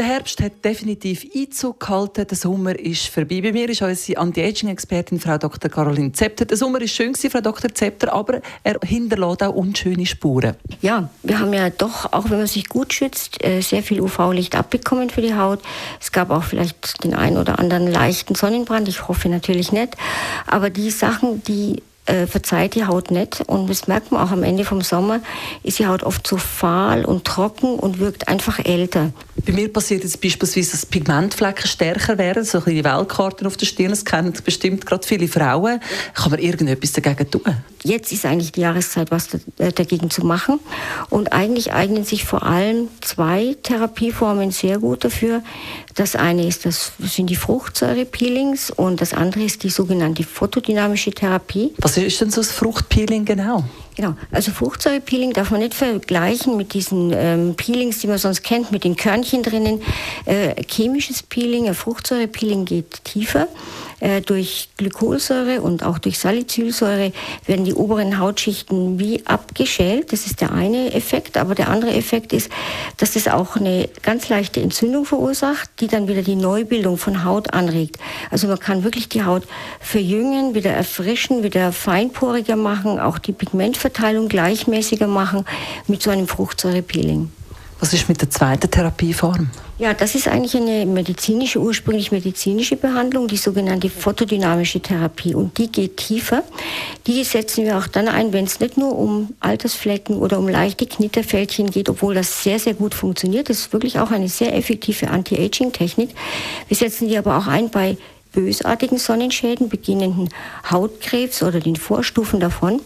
der Herbst hat definitiv Einzug gehalten. Der Sommer ist vorbei. Bei mir ist unsere Anti-Aging-Expertin Frau Dr. Caroline Zepter. Der Sommer ist schön Frau Dr. Zepter, aber er hinterlässt auch unschöne Spuren. Ja, wir haben ja doch, auch wenn man sich gut schützt, äh, sehr viel UV-Licht abbekommen für die Haut. Es gab auch vielleicht den einen oder anderen leichten Sonnenbrand. Ich hoffe natürlich nicht. Aber die Sachen, die äh, verzeiht die Haut nicht. Und das merkt man auch am Ende vom Sommer, ist die Haut oft so fahl und trocken und wirkt einfach älter. Bei mir passiert jetzt beispielsweise, dass Pigmentflecken stärker werden, so die Weltkarten auf der Stirn, das kennen bestimmt gerade viele Frauen. Kann man irgendetwas dagegen tun? Jetzt ist eigentlich die Jahreszeit, was äh, dagegen zu machen. Und eigentlich eignen sich vor allem zwei Therapieformen sehr gut dafür. Das eine ist, das sind die Fruchtsäurepeelings und das andere ist die sogenannte photodynamische Therapie. Was ist denn so das Fruchtpeeling genau? Genau, also Fruchtsäurepeeling darf man nicht vergleichen mit diesen ähm, Peelings, die man sonst kennt, mit den Körnchen drinnen. Äh, chemisches Peeling, ein Fruchtsäurepeeling geht tiefer. Äh, durch Glykolsäure und auch durch Salicylsäure werden die oberen Hautschichten wie abgeschält. Das ist der eine Effekt. Aber der andere Effekt ist, dass das auch eine ganz leichte Entzündung verursacht, die dann wieder die Neubildung von Haut anregt. Also man kann wirklich die Haut verjüngen, wieder erfrischen, wieder feinporiger machen, auch die Pigmentverteilung gleichmäßiger machen mit so einem Fruchtsäurepeeling. Was ist mit der zweiten Therapieform? Ja, das ist eigentlich eine medizinische, ursprünglich medizinische Behandlung, die sogenannte photodynamische Therapie. Und die geht tiefer. Die setzen wir auch dann ein, wenn es nicht nur um Altersflecken oder um leichte Knitterfältchen geht, obwohl das sehr, sehr gut funktioniert. Das ist wirklich auch eine sehr effektive Anti-Aging-Technik. Wir setzen die aber auch ein bei bösartigen Sonnenschäden, beginnenden Hautkrebs oder den Vorstufen davon.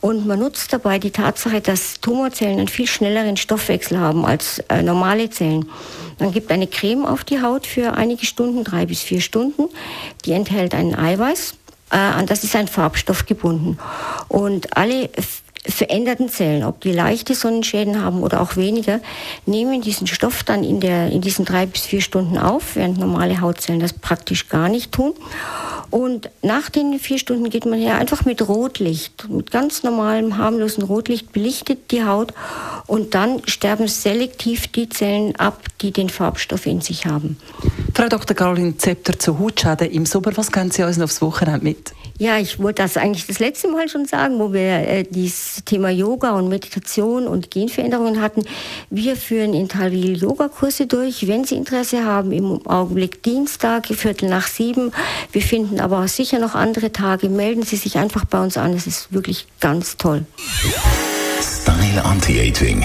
Und man nutzt dabei die Tatsache, dass Tumorzellen einen viel schnelleren Stoffwechsel haben als äh, normale Zellen. Man gibt eine Creme auf die Haut für einige Stunden, drei bis vier Stunden. Die enthält einen Eiweiß. Äh, an das ist ein Farbstoff gebunden. Und alle veränderten Zellen, ob die leichte Sonnenschäden haben oder auch weniger, nehmen diesen Stoff dann in, der, in diesen drei bis vier Stunden auf, während normale Hautzellen das praktisch gar nicht tun. Und nach den vier Stunden geht man her einfach mit Rotlicht, mit ganz normalem, harmlosen Rotlicht belichtet die Haut und dann sterben selektiv die Zellen ab, die den Farbstoff in sich haben. Frau Dr. Caroline Zepter zu Hutschäden im Sommer, was können Sie uns aufs Wochenende mit? Ja, ich wollte das eigentlich das letzte Mal schon sagen, wo wir äh, dieses Thema Yoga und Meditation und Genveränderungen hatten. Wir führen in Talwil Yogakurse durch. Wenn Sie Interesse haben, im Augenblick Dienstag, Viertel nach sieben. Wir finden aber sicher noch andere Tage. Melden Sie sich einfach bei uns an. Es ist wirklich ganz toll. Style Anti-Aging